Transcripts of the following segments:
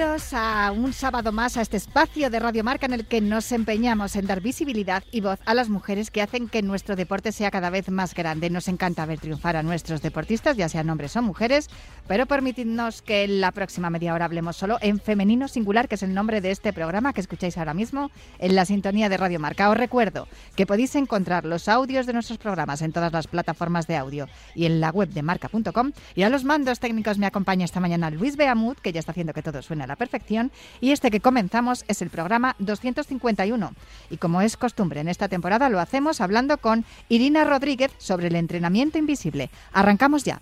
Bienvenidos a un sábado más a este espacio de Radio Marca en el que nos empeñamos en dar visibilidad y voz a las mujeres que hacen que nuestro deporte sea cada vez más grande. Nos encanta ver triunfar a nuestros deportistas, ya sean hombres o mujeres, pero permitidnos que en la próxima media hora hablemos solo en femenino singular, que es el nombre de este programa que escucháis ahora mismo en la sintonía de Radio Marca. Os recuerdo que podéis encontrar los audios de nuestros programas en todas las plataformas de audio y en la web de marca.com. Y a los mandos técnicos me acompaña esta mañana Luis Beamut, que ya está haciendo que todo suena a la perfección. Y este que comenzamos es el programa 251. Y como es costumbre en esta temporada, lo hacemos hablando con Irina Rodríguez sobre el entrenamiento invisible. Arrancamos ya.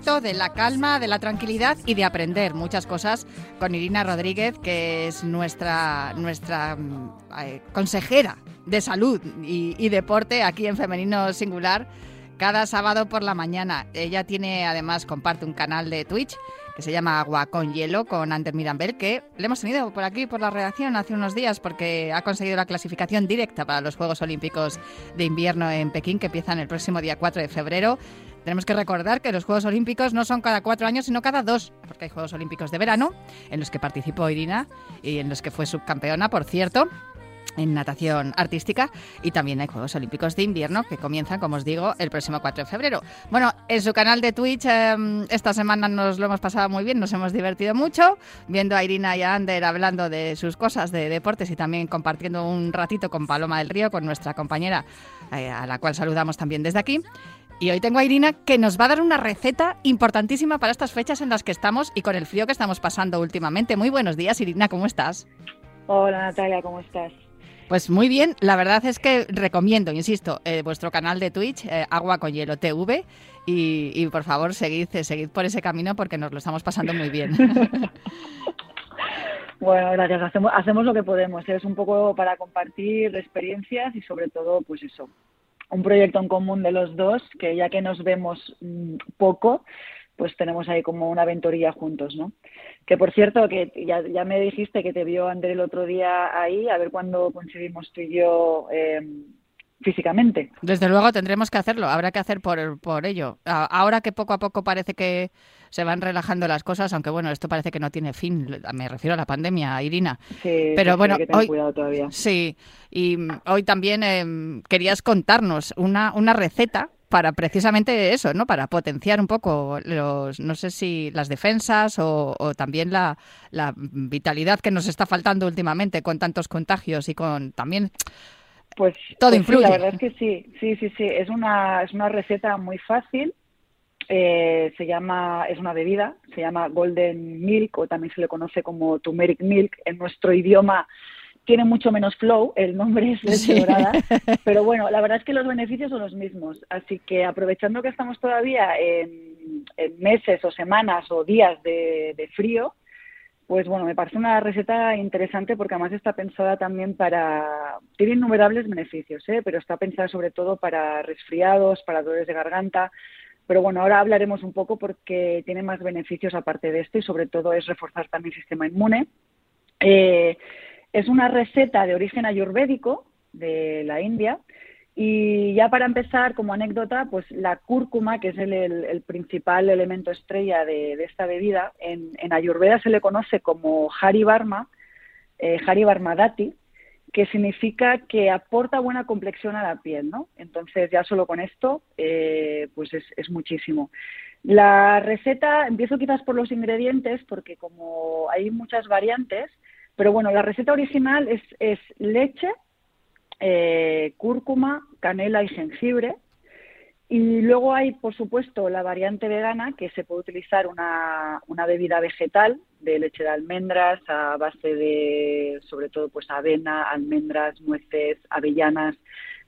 De la calma, de la tranquilidad y de aprender muchas cosas con Irina Rodríguez, que es nuestra, nuestra mm, eh, consejera de salud y, deporte aquí en Femenino Singular cada sábado por la mañana. Ella tiene, además, comparte un canal de Twitch que se llama Agua con Hielo con Ander Mirambel, que le hemos tenido por aquí, por la redacción, hace unos días, porque ha conseguido la clasificación directa para los Juegos Olímpicos de Invierno en Pekín, que empiezan el próximo día 4 de febrero. Tenemos que recordar que los Juegos Olímpicos no son cada cuatro años, sino cada dos, porque hay Juegos Olímpicos de verano, en los que participó Irina y en los que fue subcampeona, por cierto en natación artística y también hay Juegos Olímpicos de Invierno que comienzan, como os digo, el próximo 4 de febrero. Bueno, en su canal de Twitch em, esta semana nos lo hemos pasado muy bien, nos hemos divertido mucho viendo a Irina y a Ander hablando de sus cosas de deportes y también compartiendo un ratito con Paloma del Río, con nuestra compañera, eh, a la cual saludamos también desde aquí. Y hoy tengo a Irina que nos va a dar una receta importantísima para estas fechas en las que estamos y con el frío que estamos pasando últimamente. Muy buenos días, Irina, ¿cómo estás? Hola, Natalia, ¿cómo estás? Pues muy bien, la verdad es que recomiendo, insisto, eh, vuestro canal de Twitch, eh, Agua con Hielo TV, y, por favor seguid, seguid por ese camino porque nos lo estamos pasando muy bien. Bueno, gracias. Hacemos, hacemos lo que podemos. Es un poco para compartir experiencias y sobre todo, pues eso, un proyecto en común de los dos, que ya que nos vemos mm, poco, pues tenemos ahí como una aventuría juntos, ¿no? Que por cierto, que ya, ya me dijiste que te vio André el otro día ahí, a ver cuándo conseguimos tú y yo eh, físicamente. Desde luego tendremos que hacerlo, habrá que hacer por, por ello. Ahora que poco a poco parece que se van relajando las cosas, aunque bueno, esto parece que no tiene fin, me refiero a la pandemia, Irina. Sí, pero bueno, hoy, cuidado todavía. Sí, y hoy también em, querías contarnos una, una receta para precisamente eso, ¿no? Para potenciar un poco los, no sé si las defensas o, o también la, la, vitalidad que nos está faltando últimamente con tantos contagios y con también pues todo pues influye. la verdad es que sí, sí, sí, sí. Es una, es una receta muy fácil. Eh, se llama, es una bebida, se llama Golden Milk o también se le conoce como Turmeric Milk. En nuestro idioma tiene mucho menos flow, el nombre es leche dorada, pero bueno, la verdad es que los beneficios son los mismos. Así que aprovechando que estamos todavía en, meses o semanas o días de frío, pues bueno, me parece una receta interesante porque además está pensada también para... Tiene innumerables beneficios, ¿eh? pero está pensada sobre todo para resfriados, para dolores de garganta. Pero bueno, ahora hablaremos un poco porque tiene más beneficios aparte de esto y sobre todo es reforzar también el sistema inmune. Eh, es una receta de origen ayurvédico de la India y ya para empezar, como anécdota, pues la cúrcuma, que es el, principal elemento estrella de, esta bebida, en, Ayurveda se le conoce como Hari Barma, eh, Hari Barmadati, que significa que aporta buena complexión a la piel, ¿no? Entonces ya solo con esto, eh, pues es, muchísimo. La receta, empiezo quizás por los ingredientes, porque como hay muchas variantes, Pero bueno, la receta original es leche, eh, cúrcuma, canela y jengibre. Y luego hay, por supuesto, la variante vegana, que se puede utilizar una, una, bebida vegetal de leche de almendras a base de, sobre todo, pues avena, almendras, nueces, avellanas.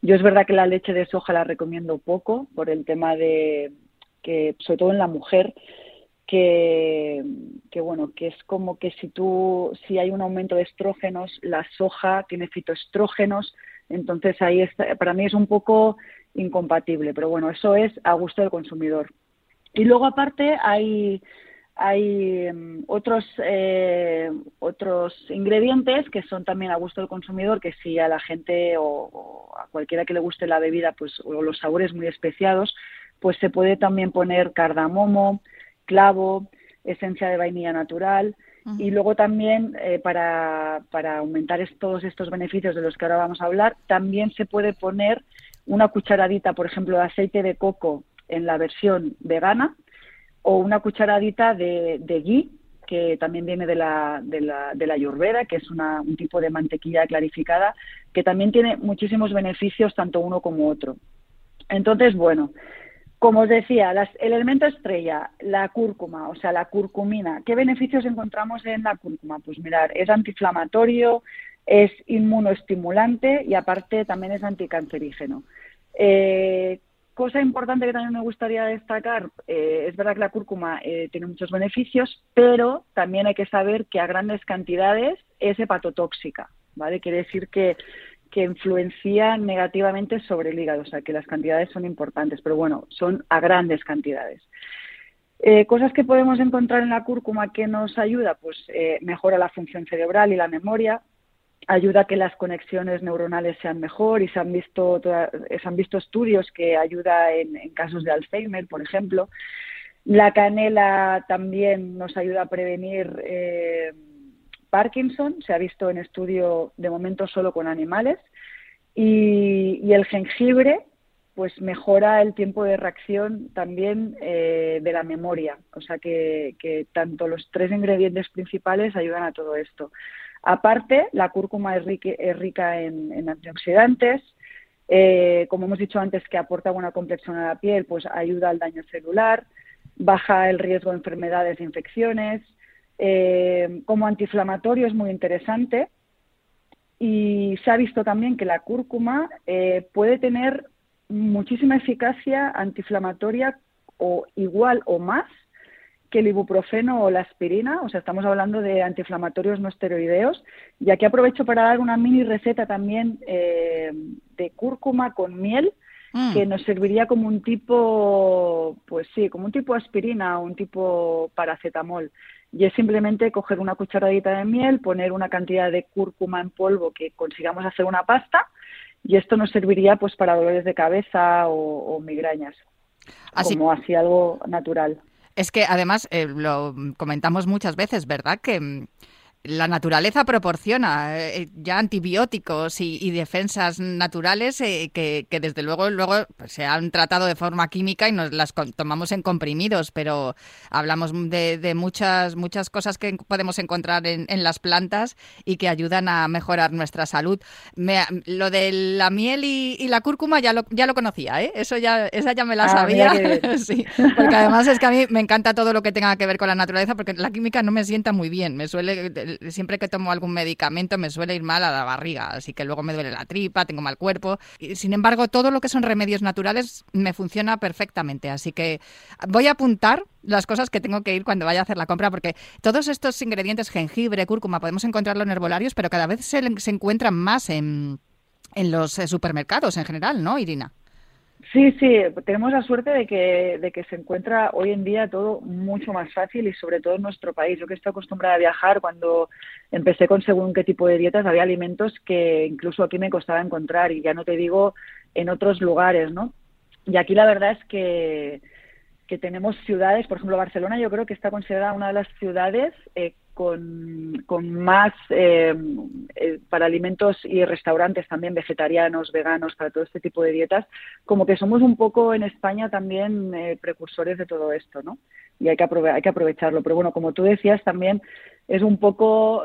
Yo es verdad que la leche de soja la recomiendo poco por el tema de que, sobre todo en la mujer, que, que, bueno, que es como que si tú, si hay un aumento de estrógenos, la soja tiene fitoestrógenos, entonces ahí está, para mí es un poco incompatible, pero bueno, eso es a gusto del consumidor. Y luego aparte hay hay em, otros eh, otros ingredientes que son también a gusto del consumidor que si a la gente o, a cualquiera que le guste la bebida pues o los sabores muy especiados pues se puede también poner cardamomo clavo esencia de vainilla natural y luego también eh, para, para aumentar todos estos beneficios de los que ahora vamos a hablar también se puede poner una cucharadita, por ejemplo, de aceite de coco en la versión vegana o una cucharadita de, de ghee, que también viene de la, de la, de la que es un tipo de mantequilla clarificada, que también tiene muchísimos beneficios, tanto uno como otro. Entonces, bueno, como os decía, el elemento estrella, la cúrcuma, o sea, la curcumina. ¿Qué beneficios encontramos en la cúrcuma? Pues mirar, es antiinflamatorio, es inmunoestimulante y aparte también es anticancerígeno. Eh, cosa importante que también me gustaría destacar, eh, es verdad que la cúrcuma eh, tiene muchos beneficios, pero también hay que saber que a grandes cantidades es hepatotóxica, ¿vale? Quiere decir que, que influencia negativamente sobre el hígado, o sea que las cantidades son importantes, pero bueno, son a grandes cantidades. cosas que podemos encontrar en la cúrcuma que nos ayuda, pues mejora la función cerebral y la memoria, ayuda a que las conexiones neuronales sean mejor y se han visto, se han visto estudios que ayuda en, casos de Alzheimer, por ejemplo. La canela también nos ayuda a prevenir eh, Parkinson, se ha visto en estudio de momento solo con animales. Y, el jengibre, pues mejora el tiempo de reacción también eh, de la memoria. O sea que, tanto los tres ingredientes principales ayudan a todo esto. Aparte, la cúrcuma es rica, en, antioxidantes, eh, como hemos dicho antes, que aporta buena complexión a la piel, pues ayuda al daño celular, baja el riesgo de enfermedades e infecciones. Eh, como antiinflamatorio es muy interesante y se ha visto también que la cúrcuma eh, puede tener muchísima eficacia antiinflamatoria o igual o más que el ibuprofeno o la aspirina, o sea, estamos hablando de antiinflamatorios no esteroideos. Y aquí aprovecho para dar una mini receta también eh, de cúrcuma con miel, mm. que nos serviría como un tipo, pues sí, como un tipo aspirina o un tipo paracetamol. Y es simplemente coger una cucharadita de miel, poner una cantidad de cúrcuma en polvo que consigamos hacer una pasta, y esto nos serviría pues para dolores de cabeza o, migrañas, como así algo natural. Es que además eh, lo comentamos muchas veces, ¿verdad? Que mm, la naturaleza proporciona eh, ya antibióticos y, defensas naturales eh, que, desde luego luego pues, se han tratado de forma química y nos las tomamos en comprimidos, pero hablamos de, muchas muchas cosas que podemos encontrar en, las plantas y que ayudan a mejorar nuestra salud. lo de la miel y, la cúrcuma ya lo, ya lo conocía, ¿eh? Eso ya, esa ya me la ah, sabía. sí, porque además es que a mí me encanta todo lo que tenga que ver con la naturaleza porque la química no me sienta muy bien, me suele siempre que tomo algún medicamento me suele ir mal a la barriga, así que luego me duele la tripa, tengo mal cuerpo. sin embargo, todo lo que son remedios naturales me funciona perfectamente, así que voy a apuntar las cosas que tengo que ir cuando vaya a hacer la compra, porque todos estos ingredientes, jengibre, cúrcuma, podemos encontrarlo en herbolarios, pero cada vez se, se encuentran más en, en los eh, supermercados en general, ¿no, Irina? Sí, sí, tenemos la suerte de que, de que se encuentra hoy en día todo mucho más fácil y sobre todo en nuestro país. Yo que estoy acostumbrada a viajar, cuando empecé con según qué tipo de dietas, había alimentos que incluso aquí me costaba encontrar y ya no te digo en otros lugares, ¿no? Y aquí la verdad es que, que tenemos ciudades, por ejemplo Barcelona yo creo que está considerada una de las ciudades eh, con, con más eh, eh, para alimentos y restaurantes también vegetarianos, veganos, para todo este tipo de dietas, como que somos un poco en España también eh, precursores de todo esto, ¿no? Y hay que, hay que aprovecharlo. Pero bueno, como tú decías, también es un poco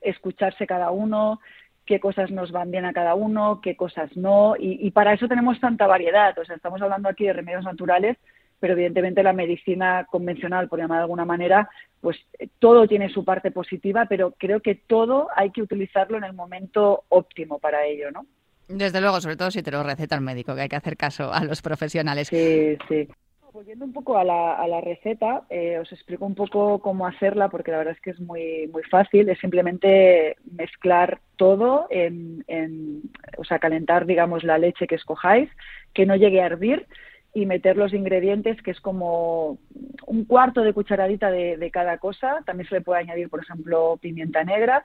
escucharse cada uno, qué cosas nos van bien a cada uno, qué cosas no, y, para eso tenemos tanta variedad. O sea, estamos hablando aquí de remedios naturales, pero evidentemente la medicina convencional, por llamar de alguna manera, pues todo tiene su parte positiva, pero creo que todo hay que utilizarlo en el momento óptimo para ello, ¿no? Desde luego, sobre todo si te lo receta el médico, que hay que hacer caso a los profesionales. Sí, sí. Volviendo un poco a la, a la receta, eh, os explico un poco cómo hacerla, porque la verdad es que es muy, muy fácil. Es simplemente mezclar todo, en, en, o sea, calentar, digamos, la leche que escojáis, que no llegue a hervir y meter los ingredientes, que es como un cuarto de cucharadita de, de cada cosa. También se le puede añadir, por ejemplo, pimienta negra.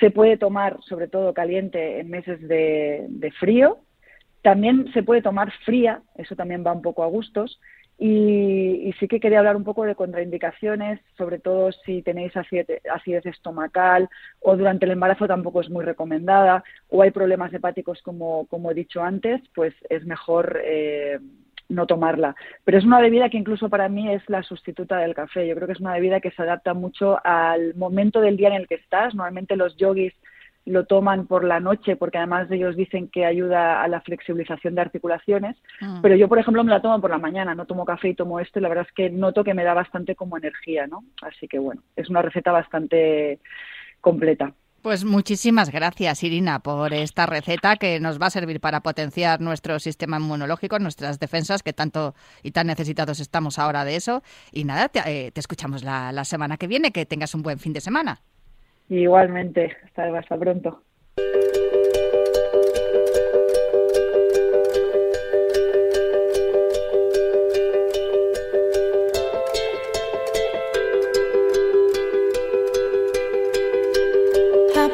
Se puede tomar, sobre todo caliente, en meses de, de frío. También se puede tomar fría, eso también va un poco a gustos. Y, sí que quería hablar un poco de contraindicaciones, sobre todo si tenéis acidez, estomacal o durante el embarazo tampoco es muy recomendada o hay problemas hepáticos como, como he dicho antes, pues es mejor eh, no tomarla. Pero es una bebida que incluso para mí es la sustituta del café. Yo creo que es una bebida que se adapta mucho al momento del día en el que estás. Normalmente los yogis lo toman por la noche porque además ellos dicen que ayuda a la flexibilización de articulaciones, mm. pero yo por ejemplo me la tomo por la mañana, no tomo café y tomo esto y la verdad es que noto que me da bastante como energía, ¿no? Así que bueno, es una receta bastante completa. Pues muchísimas gracias, Irina, por esta receta que nos va a servir para potenciar nuestro sistema inmunológico, nuestras defensas, que tanto y tan necesitados estamos ahora de eso. Y nada, te, eh, escuchamos la, semana que viene. Que tengas un buen fin de semana. Igualmente, hasta pronto.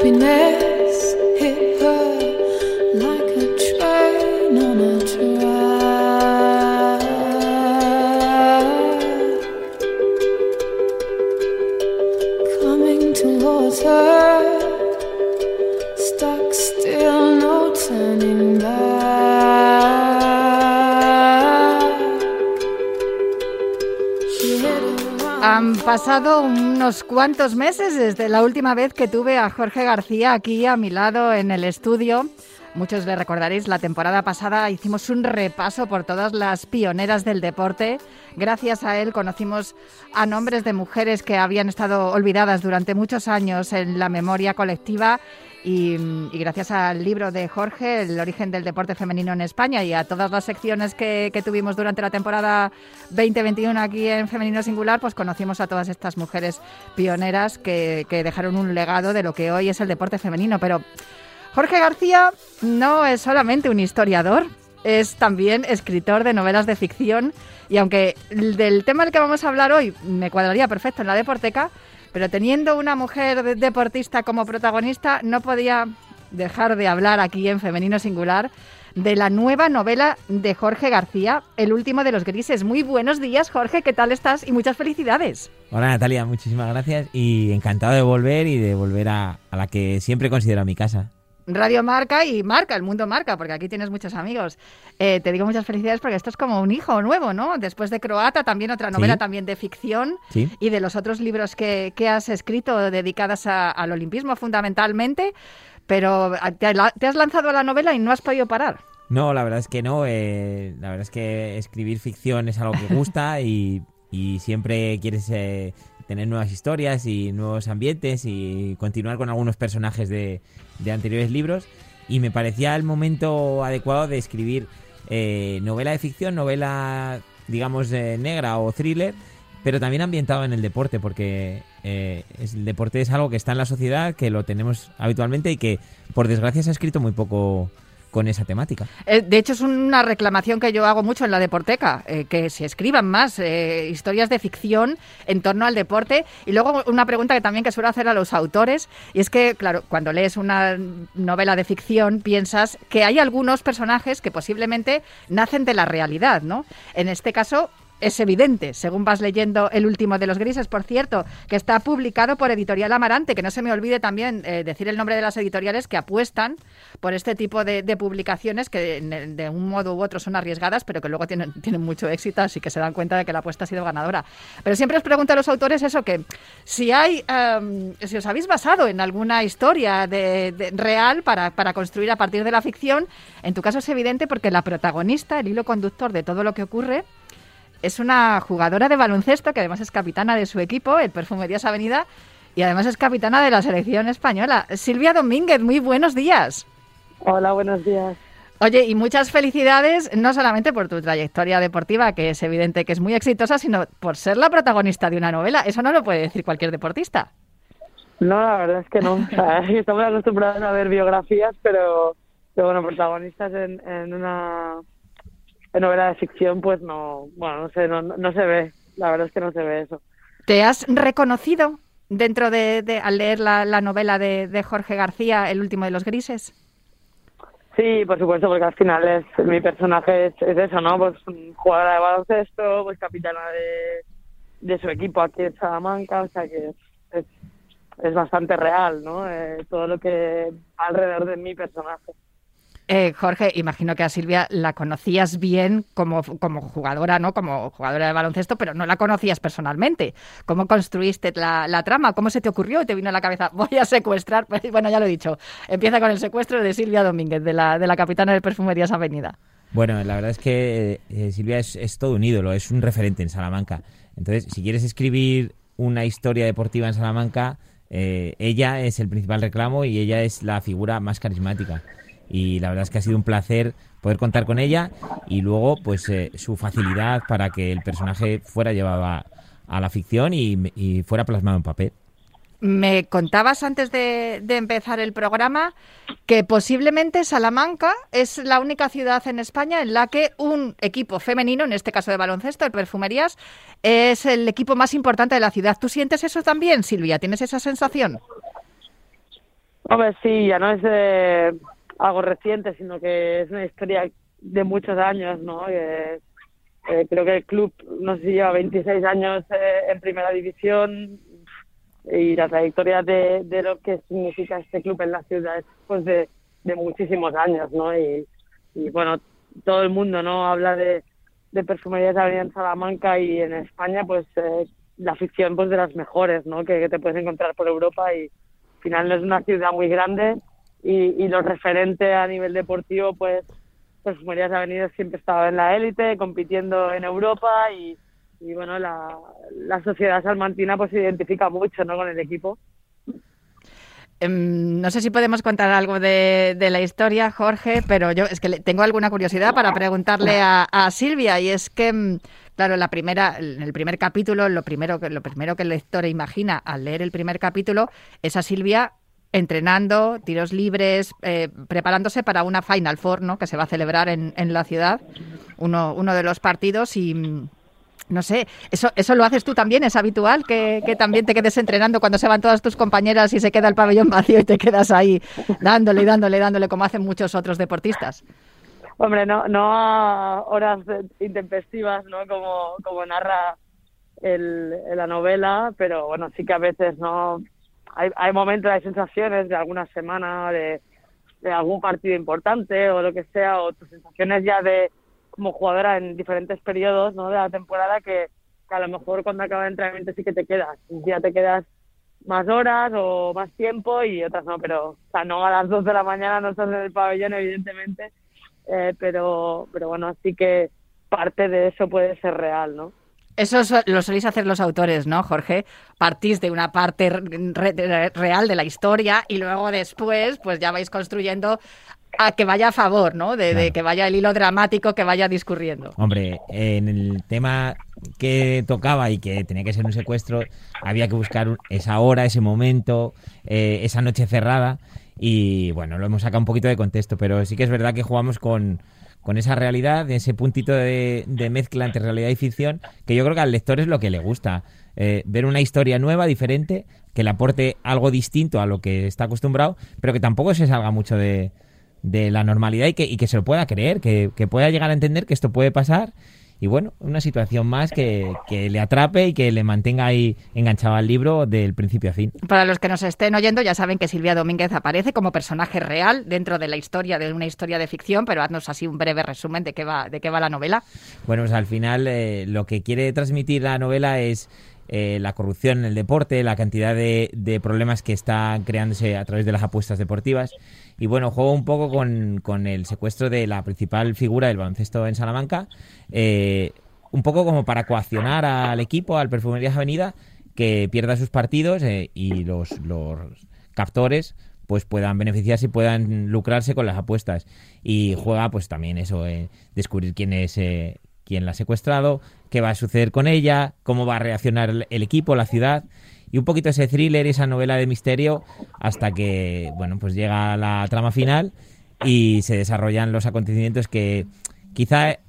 Happiness pasado unos cuantos meses desde la última vez que tuve a Jorge García aquí a mi lado en el estudio. Muchos le recordaréis, la temporada pasada hicimos un repaso por todas las pioneras del deporte. Gracias a él conocimos a nombres de mujeres que habían estado olvidadas durante muchos años en la memoria colectiva y, gracias al libro de Jorge, El origen del deporte femenino en España, y a todas las secciones que, tuvimos durante la temporada 2021 aquí en Femenino Singular, pues conocimos a todas estas mujeres pioneras que, que dejaron un legado de lo que hoy es el deporte femenino. Pero Jorge García no es solamente un historiador, es también escritor de novelas de ficción y aunque del tema del que vamos a hablar hoy me cuadraría perfecto en la deporteca, pero teniendo una mujer deportista como protagonista, no podía dejar de hablar aquí en Femenino Singular de la nueva novela de Jorge García, El último de los grises. Muy buenos días, Jorge, ¿qué tal estás? Y muchas felicidades. Hola Natalia, muchísimas gracias y encantado de volver y de volver a, a la que siempre considero mi casa. Radio Marca y Marca, el mundo Marca, porque aquí tienes muchos amigos. Eh, te digo muchas felicidades porque esto es como un hijo nuevo, ¿no? Después de Croata, también otra novela también de ficción y de los otros libros que, has escrito dedicadas al olimpismo fundamentalmente, pero te, has lanzado a la novela y no has podido parar. No, la verdad es que no. Eh, la verdad es que escribir ficción es algo que gusta y, siempre quieres eh, tener nuevas historias y nuevos ambientes y continuar con algunos personajes de, de anteriores libros. Y me parecía el momento adecuado de escribir eh, novela de ficción, novela, digamos, negra o thriller, pero también ambientado en el deporte, porque eh, el deporte es algo que está en la sociedad, que lo tenemos habitualmente y que, por desgracia, se ha escrito muy poco con esa temática. Eh, de hecho, es una reclamación que yo hago mucho en la Deporteca, eh, que se escriban más eh, historias de ficción en torno al deporte. Y luego una pregunta que también que suelo hacer a los autores, y es que, claro, cuando lees una novela de ficción, piensas que hay algunos personajes que posiblemente nacen de la realidad, ¿no? En este caso, es evidente, según vas leyendo el último de los grises, por cierto, que está publicado por Editorial Amarante, que no se me olvide también eh, decir el nombre de las editoriales que apuestan por este tipo de, publicaciones que de, un modo u otro son arriesgadas, pero que luego tienen, tienen mucho éxito, así que se dan cuenta de que la apuesta ha sido ganadora. Pero siempre os pregunto a los autores eso, que si hay, em, si os habéis basado en alguna historia de, real para, para construir a partir de la ficción, en tu caso es evidente porque la protagonista, el hilo conductor de todo lo que ocurre, es una jugadora de baloncesto que además es capitana de su equipo, el Perfumerías Avenida, y además es capitana de la selección española. Silvia Domínguez, muy buenos días. Hola, buenos días. Oye, y muchas felicidades, no solamente por tu trayectoria deportiva, que es evidente que es muy exitosa, sino por ser la protagonista de una novela. Eso no lo puede decir cualquier deportista. No, la verdad es que no. estamos acostumbrados a ver biografías, pero, bueno, protagonistas en, en una en novela de ficción, pues no, bueno, no sé, no, no se ve. La verdad es que no se ve eso. ¿Te has reconocido dentro de, al leer la, la novela de, de, Jorge García, El último de los grises? Sí, por supuesto, porque al final es mi personaje es, eso, ¿no? Pues jugadora de baloncesto, pues capitana de, de su equipo aquí en Salamanca, o sea que es, es, bastante real, ¿no? Eh, todo lo que alrededor de mi personaje. Eh, Jorge, imagino que a Silvia la conocías bien como, como jugadora, ¿no? Como jugadora de baloncesto, pero no la conocías personalmente. ¿Cómo construiste la, trama? ¿Cómo se te ocurrió? ¿Te vino a la cabeza, voy a secuestrar? Pues, bueno, ya lo he dicho. Empieza con el secuestro de Silvia Domínguez, de la, de la capitana de Perfumerías Avenida. Bueno, la verdad es que eh, Silvia es, todo un ídolo, es un referente en Salamanca. Entonces, si quieres escribir una historia deportiva en Salamanca, eh, ella es el principal reclamo y ella es la figura más carismática y la verdad es que ha sido un placer poder contar con ella y luego pues eh, su facilidad para que el personaje fuera llevado a, la ficción y, fuera plasmado en papel. Me contabas antes de, empezar el programa que posiblemente Salamanca es la única ciudad en España en la que un equipo femenino, en este caso de baloncesto, de perfumerías, es el equipo más importante de la ciudad. ¿Tú sientes eso también, Silvia? ¿Tienes esa sensación? Hombre, sí, ya no es de algo reciente, sino que es una historia de muchos años, ¿no? Eh, creo que el club, no sé si lleva 26 años eh, en primera división y la trayectoria de, de, lo que significa este club en la ciudad es pues de, de muchísimos años, ¿no? Y, bueno, todo el mundo, ¿no? Habla de, de perfumerías de Avenida en Salamanca y en España, pues eh, la afición pues de las mejores, ¿no? Que, que, te puedes encontrar por Europa y al final no es una ciudad muy grande y, y lo referente a nivel deportivo, pues, pues Marías Avenidas siempre estaba en la élite, compitiendo en Europa y, y bueno, la, la sociedad salmantina pues se identifica mucho ¿no? con el equipo. Em, no sé si podemos contar algo de, de, la historia, Jorge, pero yo es que tengo alguna curiosidad para preguntarle a, a, Silvia y es que, em, claro, la primera, en el primer capítulo, lo primero que lo primero que el lector imagina al leer el primer capítulo es a Silvia entrenando, tiros libres, eh, preparándose para una Final Four, ¿no? Que se va a celebrar en, en la ciudad, uno, uno de los partidos y mm, no sé, eso, eso lo haces tú también, es habitual que, que, también te quedes entrenando cuando se van todas tus compañeras y se queda el pabellón vacío y te quedas ahí dándole, dándole, dándole, como hacen muchos otros deportistas. Hombre, no, no a horas intempestivas, ¿no? Como, como narra el, la novela, pero bueno, sí que a veces no hay, hay momentos, hay sensaciones de alguna semana, de, algún partido importante o lo que sea, o tus sensaciones ya de como jugadora en diferentes periodos ¿no? de la temporada que, a lo mejor cuando acaba el entrenamiento sí que te quedas. ya te quedas más horas o más tiempo y otras no, pero o sea, no a las dos de la mañana no estás en el pabellón, evidentemente, eh, pero, pero bueno, sí que parte de eso puede ser real, ¿no? Eso lo soléis hacer los autores, ¿no, Jorge? Partís de una parte real de la historia y luego después, pues ya vais construyendo a que vaya a favor, ¿no? De, que vaya el hilo dramático que vaya discurriendo. Hombre, en el tema que tocaba y que tenía que ser un secuestro, había que buscar esa hora, ese momento, eh, esa noche cerrada. Y bueno, lo hemos sacado un poquito de contexto, pero sí que es verdad que jugamos con con esa realidad, ese puntito de, mezcla entre realidad y ficción, que yo creo que al lector es lo que le gusta. Eh, ver una historia nueva, diferente, que le aporte algo distinto a lo que está acostumbrado, pero que tampoco se salga mucho de, la normalidad y que, y que se lo pueda creer, que, pueda llegar a entender que esto puede pasar y bueno, una situación más que, que, le atrape y que le mantenga ahí enganchado al libro del principio a fin. Para los que nos estén oyendo, ya saben que Silvia Domínguez aparece como personaje real dentro de la historia, de una historia de ficción, pero haznos así un breve resumen de qué va, de qué va la novela. Bueno, pues al final eh, lo que quiere transmitir la novela es eh, la corrupción en el deporte, la cantidad de, problemas que están creándose a través de las apuestas deportivas. Y bueno, juego un poco con, el secuestro de la principal figura del baloncesto en Salamanca, eh, un poco como para coaccionar al equipo, al Perfumerías Avenida, que pierda sus partidos eh, y los, los captores pues puedan beneficiarse y puedan lucrarse con las apuestas. Y juega pues también eso, descubrir quién es quién la ha secuestrado, qué va a suceder con ella, cómo va a reaccionar el equipo, la ciudad y un poquito ese thriller, esa novela de misterio hasta que, bueno, pues llega la trama final y se desarrollan los acontecimientos que quizá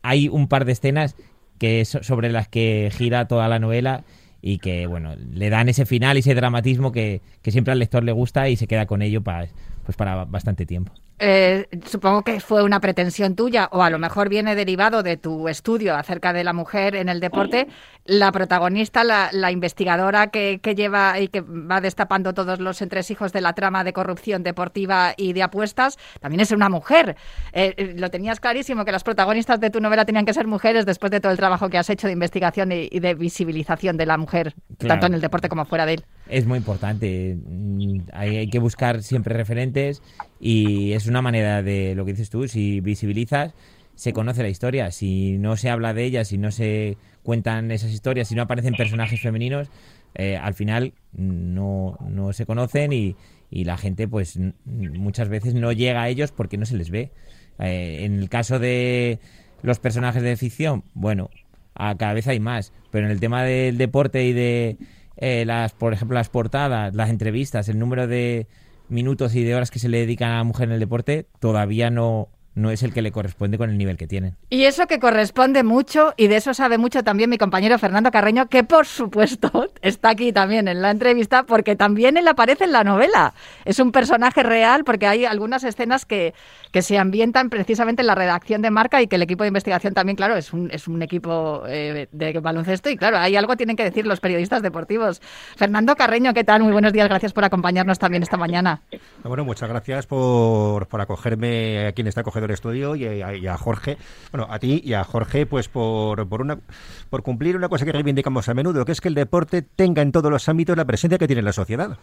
hay un par de escenas que sobre las que gira toda la novela y que, bueno, le dan ese final y ese dramatismo que, que siempre al lector le gusta y se queda con ello para, pues para bastante tiempo. Eh, supongo que fue una pretensión tuya o a lo mejor viene derivado de tu estudio acerca de la mujer en el deporte. La protagonista, la, investigadora que, lleva y que va destapando todos los entresijos de la trama de corrupción deportiva y de apuestas, también es una mujer. Eh, eh, lo tenías clarísimo que las protagonistas de tu novela tenían que ser mujeres después de todo el trabajo que has hecho de investigación y, de visibilización de la mujer, tanto en el deporte como fuera de él. Es muy importante. Mm, hay que buscar siempre referentes y es una manera de lo que dices tú, si visibilizas, se conoce la historia. Si no se habla de ella, si no se cuentan esas historias, si no aparecen personajes femeninos, eh, al final no, no se conocen y, y, la gente pues muchas veces no llega a ellos porque no se les ve. Eh, en el caso de los personajes de ficción, bueno, a cada vez hay más, pero en el tema del deporte y de eh, las, por ejemplo, las portadas, las entrevistas, el número de minutos y de horas que se le dedican a la mujer en el deporte todavía no, no es el que le corresponde con el nivel que tienen. Y eso que corresponde mucho, y de eso sabe mucho también mi compañero Fernando Carreño, que por supuesto está aquí también en la entrevista, porque también él aparece en la novela. Es un personaje real, porque hay algunas escenas que, que se ambientan precisamente en la redacción de marca y que el equipo de investigación también, claro, es un, es un equipo eh, de baloncesto, y claro, hay algo tienen que decir los periodistas deportivos. Fernando Carreño, ¿qué tal? Muy buenos días, gracias por acompañarnos también esta mañana. Bueno, muchas gracias por, por acogerme aquí en esta acogedor estudio y a, Jorge, bueno, a ti y a Jorge, pues por, por, una, por cumplir una cosa que reivindicamos a menudo, que es que el deporte tenga en todos los ámbitos la presencia que tiene en la sociedad.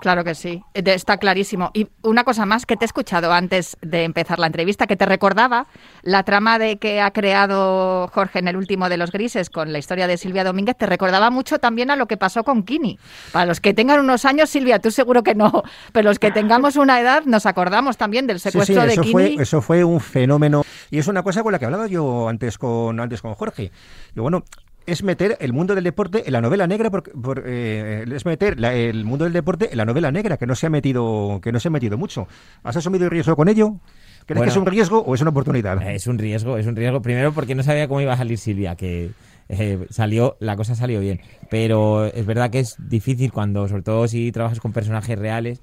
Claro que sí, está clarísimo. Y una cosa más que te he escuchado antes de empezar la entrevista, que te recordaba la trama de que ha creado Jorge en el último de los grises con la historia de Silvia Domínguez, te recordaba mucho también a lo que pasó con Kini. Para los que tengan unos años, Silvia, tú seguro que no, pero los que tengamos una edad nos acordamos también del secuestro de Kini. Fue, eso fue un fenómeno y es una cosa con la que hablaba yo antes con antes con Jorge. Y bueno, es meter el mundo del deporte en la novela negra por, eh, es meter el mundo del deporte en la novela negra que no se ha metido que no se ha metido mucho has asumido el riesgo con ello ¿Crees que es un riesgo o es una oportunidad? Es un riesgo, es un riesgo. Primero porque no sabía cómo iba a salir Silvia, que eh, salió, la cosa salió bien. Pero es verdad que es difícil cuando, sobre todo si trabajas con personajes reales,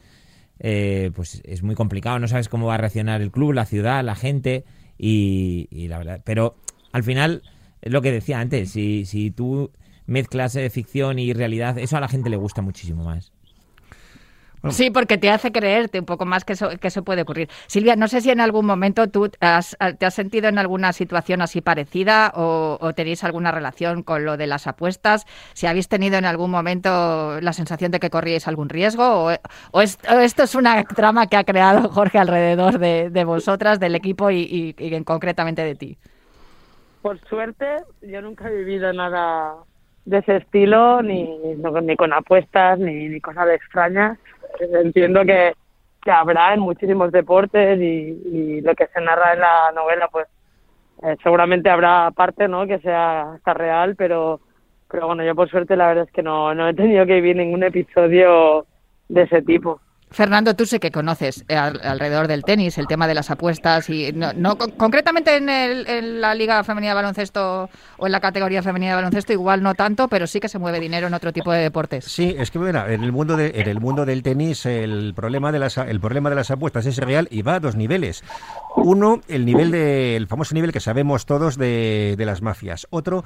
eh, pues es muy complicado. No sabes cómo va a reaccionar el club, la ciudad, la gente y, y la verdad. Pero al final es lo que decía antes, si, si tú mezclas eh, ficción y realidad, eso a la gente le gusta muchísimo más. Sí, porque te hace creerte un poco más que eso, que eso puede ocurrir. Silvia, no sé si en algún momento tú te has sentido en alguna situación así parecida o, tenéis alguna relación con lo de las apuestas. Si habéis tenido en algún momento la sensación de que corríais algún riesgo o, esto es una trama que ha creado Jorge alrededor de, vosotras, del equipo y, y concretamente de ti. Por suerte, yo nunca he vivido nada de ese estilo, ni, ni con apuestas, ni, ni cosas extrañas. Entiendo que, habrá en muchísimos deportes y, lo que se narra en la novela, pues eh, seguramente habrá parte ¿no? que sea hasta real, pero, pero bueno, yo por suerte la verdad es que no, no he tenido que vivir ningún episodio de ese tipo. Fernando, tú sé que conoces eh, alrededor del tenis el tema de las apuestas y no, concretamente en, la Liga Femenina de Baloncesto o en la categoría femenina de baloncesto igual no tanto, pero sí que se mueve dinero en otro tipo de deportes. Sí, es que mira, en el mundo de, en el mundo del tenis el problema de las el problema de las apuestas es real y va a dos niveles. Uno, el nivel de, el famoso nivel que sabemos todos de, de las mafias. Otro,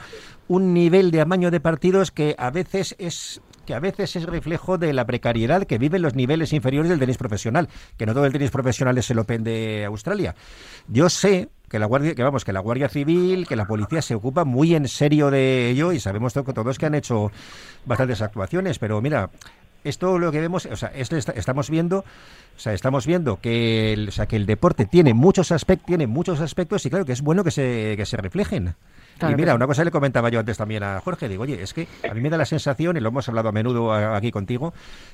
un nivel de amaño de partidos que a veces es que a veces es reflejo de la precariedad que viven los niveles inferiores del tenis profesional, que no todo el tenis profesional es el Open de Australia. Yo sé que la guardia que vamos que la guardia civil que la policía se ocupa muy en serio de ello y sabemos todos que han hecho bastantes actuaciones pero mira esto lo que vemos, o sea, estamos viendo, o sea, estamos viendo que el, que el deporte tiene muchos aspectos, tiene muchos aspectos y claro que es bueno que se, que se reflejen y mira, una cosa le comentaba yo antes también a Jorge, digo, oye, es que a mí me da la sensación, y lo hemos hablado a menudo aquí contigo,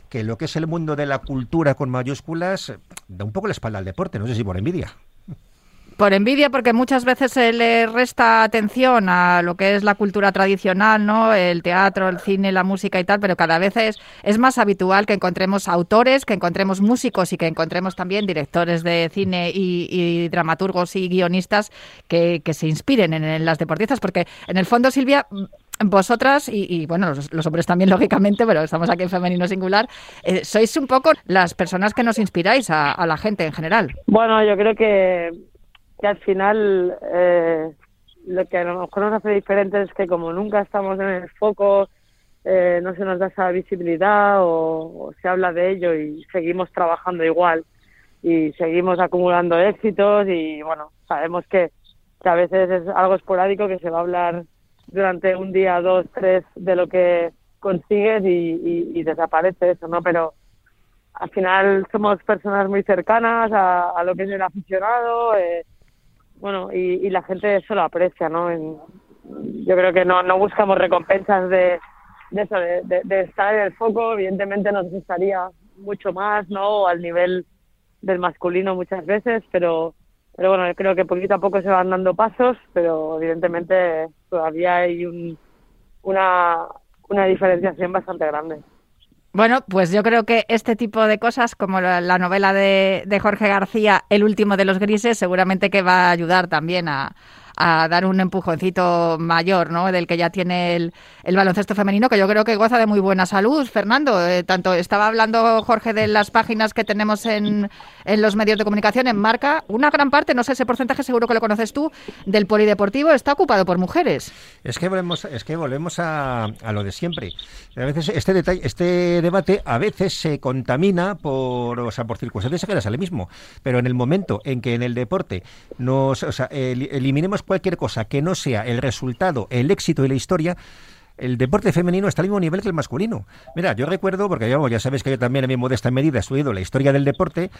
que lo que es el mundo de la cultura con mayúsculas da un poco la espalda al deporte, no sé si por envidia. Por envidia, porque muchas veces se le resta atención a lo que es la cultura tradicional, ¿no? El teatro, el cine, la música y tal, pero cada vez es, más habitual que encontremos autores, que encontremos músicos y que encontremos también directores de cine y, dramaturgos y guionistas que, se inspiren en, las deportistas, porque en el fondo, Silvia, vosotras y, bueno, los, hombres también lógicamente, pero estamos aquí en femenino singular, eh, sois un poco las personas que nos inspiráis a, la gente en general. Bueno, yo creo que que al final eh, lo que a lo mejor nos hace diferentes es que como nunca estamos en el foco, eh, no se nos da esa visibilidad o, se habla de ello y seguimos trabajando igual y seguimos acumulando éxitos y bueno, sabemos que, a veces es algo esporádico que se va a hablar durante un día, dos, tres de lo que consigues y, desaparece eso, ¿no? Pero al final somos personas muy cercanas a, a lo que es el aficionado, eh, bueno, y, la gente eso lo aprecia, ¿no? yo creo que no, no buscamos recompensas de, de eso, de, estar en el foco, evidentemente nos gustaría mucho más, ¿no? Al nivel del masculino muchas veces, pero, pero bueno, creo que poquito a poco se van dando pasos, pero evidentemente todavía hay un, una, una diferenciación bastante grande. Bueno, pues yo creo que este tipo de cosas, como la, novela de, de, Jorge García, El último de los grises, seguramente que va a ayudar también a, a dar un empujoncito mayor, ¿no? Del que ya tiene el, el baloncesto femenino, que yo creo que goza de muy buena salud, Fernando. Eh, tanto estaba hablando Jorge de las páginas que tenemos en, en los medios de comunicación, en marca. Una gran parte, no sé ese porcentaje, seguro que lo conoces tú, del polideportivo está ocupado por mujeres. Es que volvemos, es que volvemos a, a lo de siempre. A veces este detalle, este debate a veces se contamina por, o sea, por circunstancias que sale mismo. Pero en el momento en que en el deporte nos, eliminemos cualquier cosa que no sea el resultado, el éxito y la historia, el deporte femenino está al mismo nivel que el masculino. Mira, yo recuerdo, porque ya, sabes que yo también en mi modesta medida he estudiado la historia del deporte,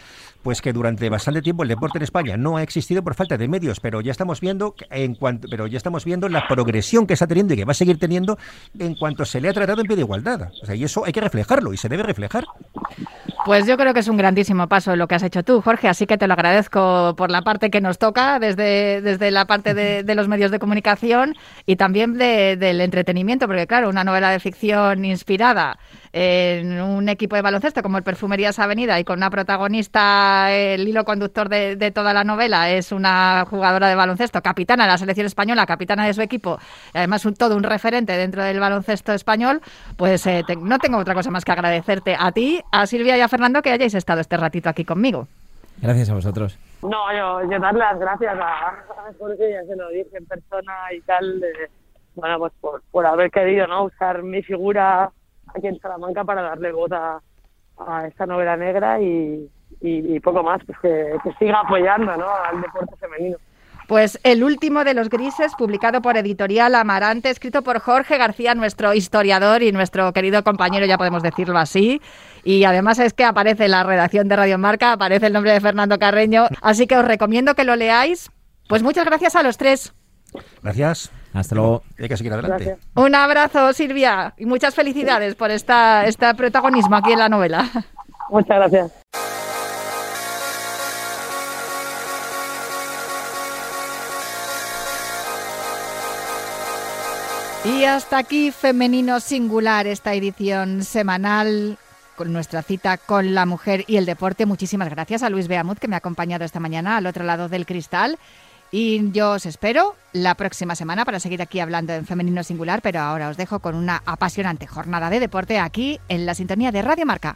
pues que durante bastante tiempo el deporte en España no ha existido por falta de medios, pero ya estamos viendo en cuanto, pero ya estamos viendo la progresión que está teniendo y que va a seguir teniendo en cuanto se le ha tratado en pie de igualdad. O sea, y eso hay que reflejarlo y se debe reflejar. Pues yo creo que es un grandísimo paso lo que has hecho tú, Jorge, así que te lo agradezco por la parte que nos toca, desde, desde la parte de, los medios de comunicación y también del entretenimiento, porque claro, una novela de ficción inspirada en un equipo de baloncesto como el Perfumerías Avenida y con una protagonista, el hilo conductor de, toda la novela es una jugadora de baloncesto, capitana de la selección española, capitana de su equipo, y además un, todo un referente dentro del baloncesto español, pues eh, no tengo otra cosa más que agradecerte a ti, a Silvia y a Fernando que hayáis estado este ratito aquí conmigo. Gracias a vosotros. No, yo, yo darle las gracias a, Jorge, ya se lo dije en persona y tal, bueno, pues por, por haber querido, ¿no? Usar mi figura aquí en Salamanca para darle voz a, esta novela negra y, poco más, pues que, siga apoyando ¿no? al deporte femenino. Pues el último de los grises, publicado por Editorial Amarante, escrito por Jorge García, nuestro historiador y nuestro querido compañero, ya podemos decirlo así. Y además es que aparece en la redacción de Radio Marca, aparece el nombre de Fernando Carreño. Así que os recomiendo que lo leáis. Pues muchas gracias a los tres. Gracias. Hasta luego. Hay que seguir adelante. Un abrazo, Silvia, y muchas felicidades por esta, este protagonismo aquí en la novela. Muchas gracias. Y hasta aquí Femenino Singular, esta edición semanal con nuestra cita con la mujer y el deporte. Muchísimas gracias a Luis Beamut que me ha acompañado esta mañana al otro lado del cristal. Y yo os espero la próxima semana para seguir aquí hablando en femenino singular, pero ahora os dejo con una apasionante jornada de deporte aquí en la sintonía de Radio Marca.